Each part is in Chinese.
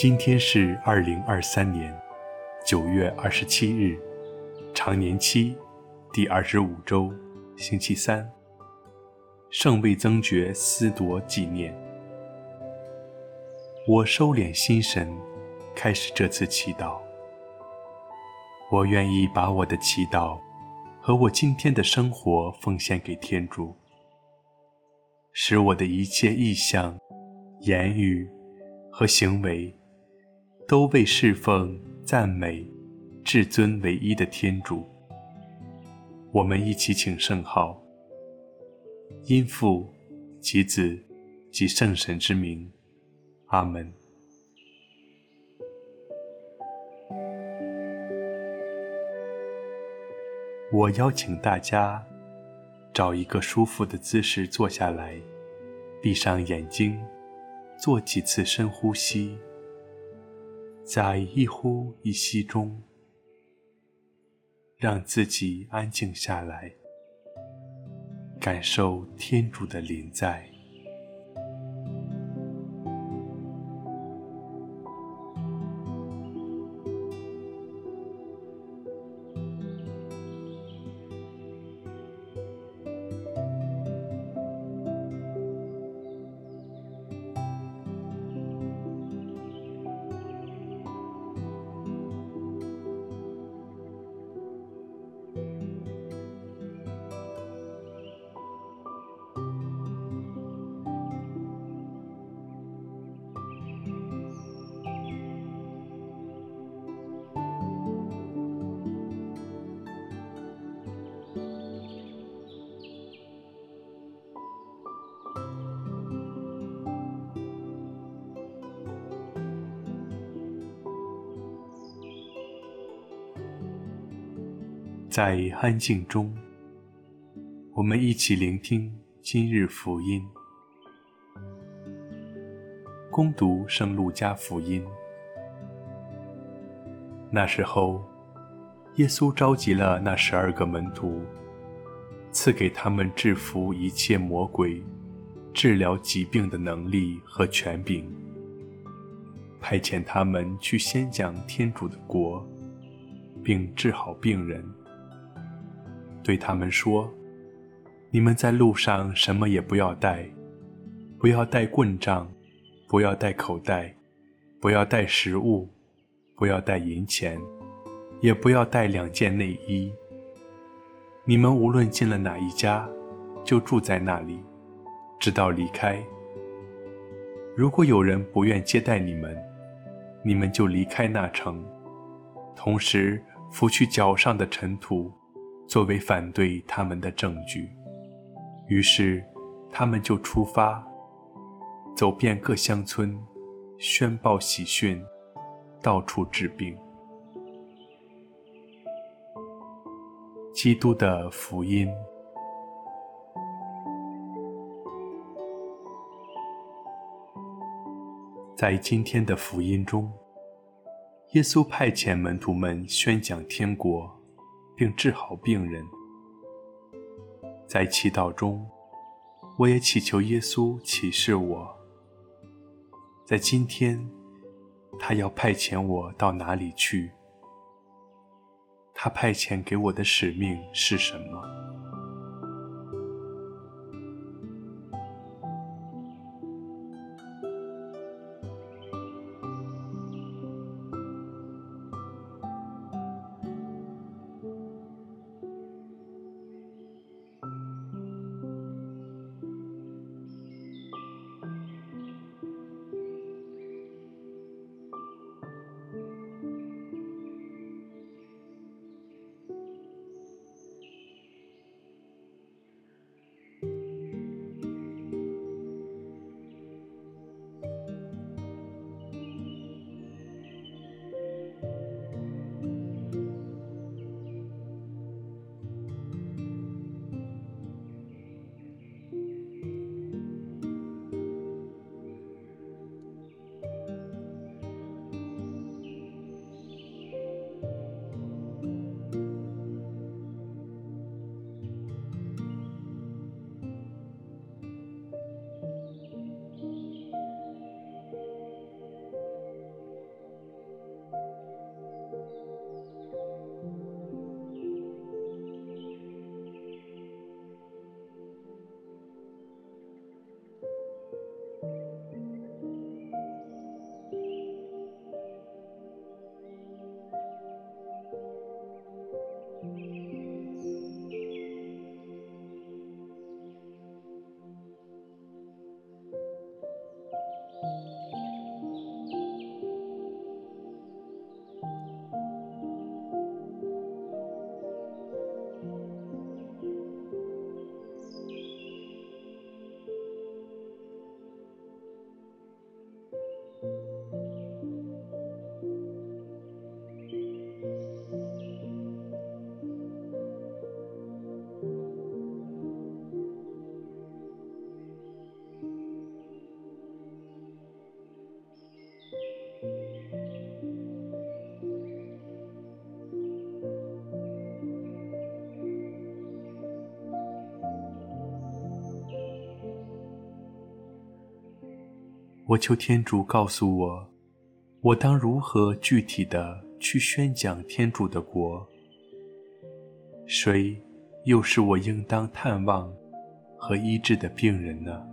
今天是二零二三年九月二十七日，常年期第二十五周，星期三。圣位增爵司铎纪念。我收敛心神，开始这次祈祷。我愿意把我的祈祷和我今天的生活奉献给天主，使我的一切意向、言语和行为都为侍奉、赞美至尊唯一的天主。我们一起请圣号，因父及子及圣神之名，阿门。我邀请大家找一个舒服的姿势坐下来，闭上眼睛，做几次深呼吸，在一呼一吸中，让自己安静下来，感受天主的临在。在安静中，我们一起聆听今日福音。恭读圣路加福音。那时候，耶稣召集了那十二个门徒，赐给他们制服一切魔鬼、治疗疾病的能力和权柄，派遣他们去宣讲天主的国，并治好病人。对他们说：“你们在路上什么也不要带，不要带棍杖，不要带口袋，不要带食物，不要带银钱，也不要带两件内衣。你们无论进了哪一家，就住在那里，直到离开。如果有人不愿接待你们，你们就离开那城，同时拂去脚上的尘土。”作为反对他们的证据，于是他们就出发，走遍各乡村，宣报喜讯，到处治病。基督的福音。在今天的福音中，耶稣派遣门徒们宣讲天国。并治好病人。在祈祷中，我也祈求耶稣启示我，在今天，他要派遣我到哪里去？他派遣给我的使命是什么？我求天主告诉我，我当如何具体的去宣讲天主的国？谁又是我应当探望和医治的病人呢？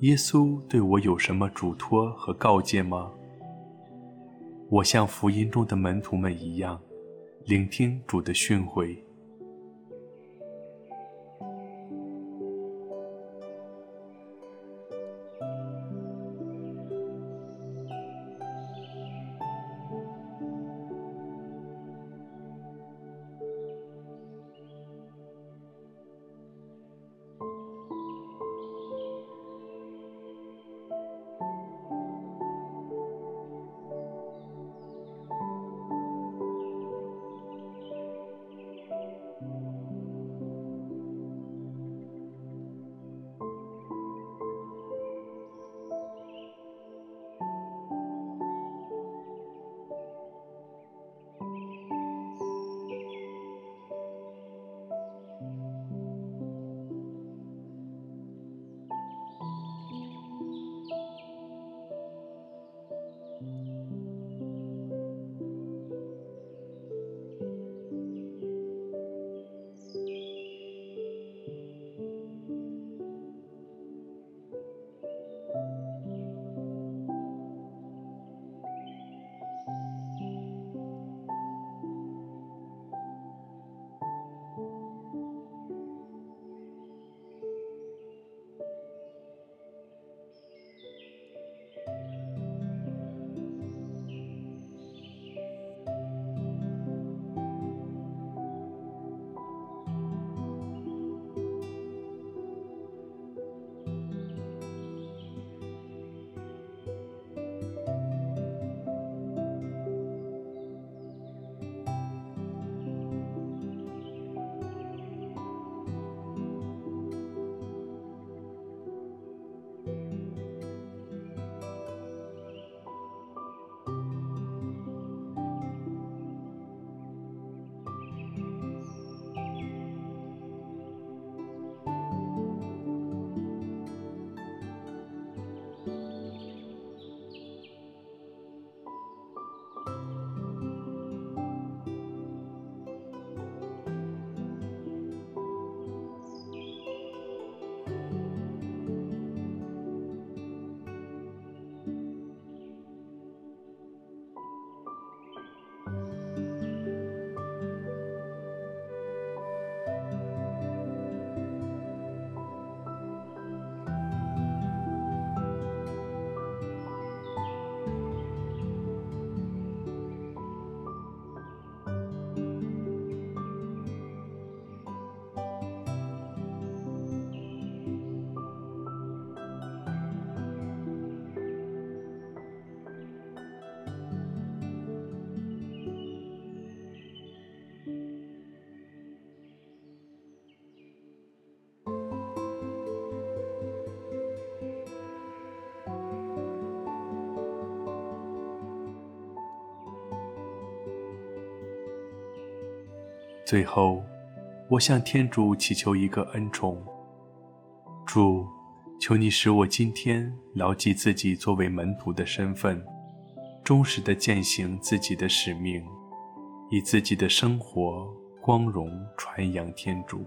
耶稣对我有什么嘱托和告诫吗？我像福音中的门徒们一样，聆听主的训诲。最后，我向天主祈求一个恩宠：主，求你使我今天牢记自己作为门徒的身份，忠实的践行自己的使命，以自己的生活光荣传扬天主。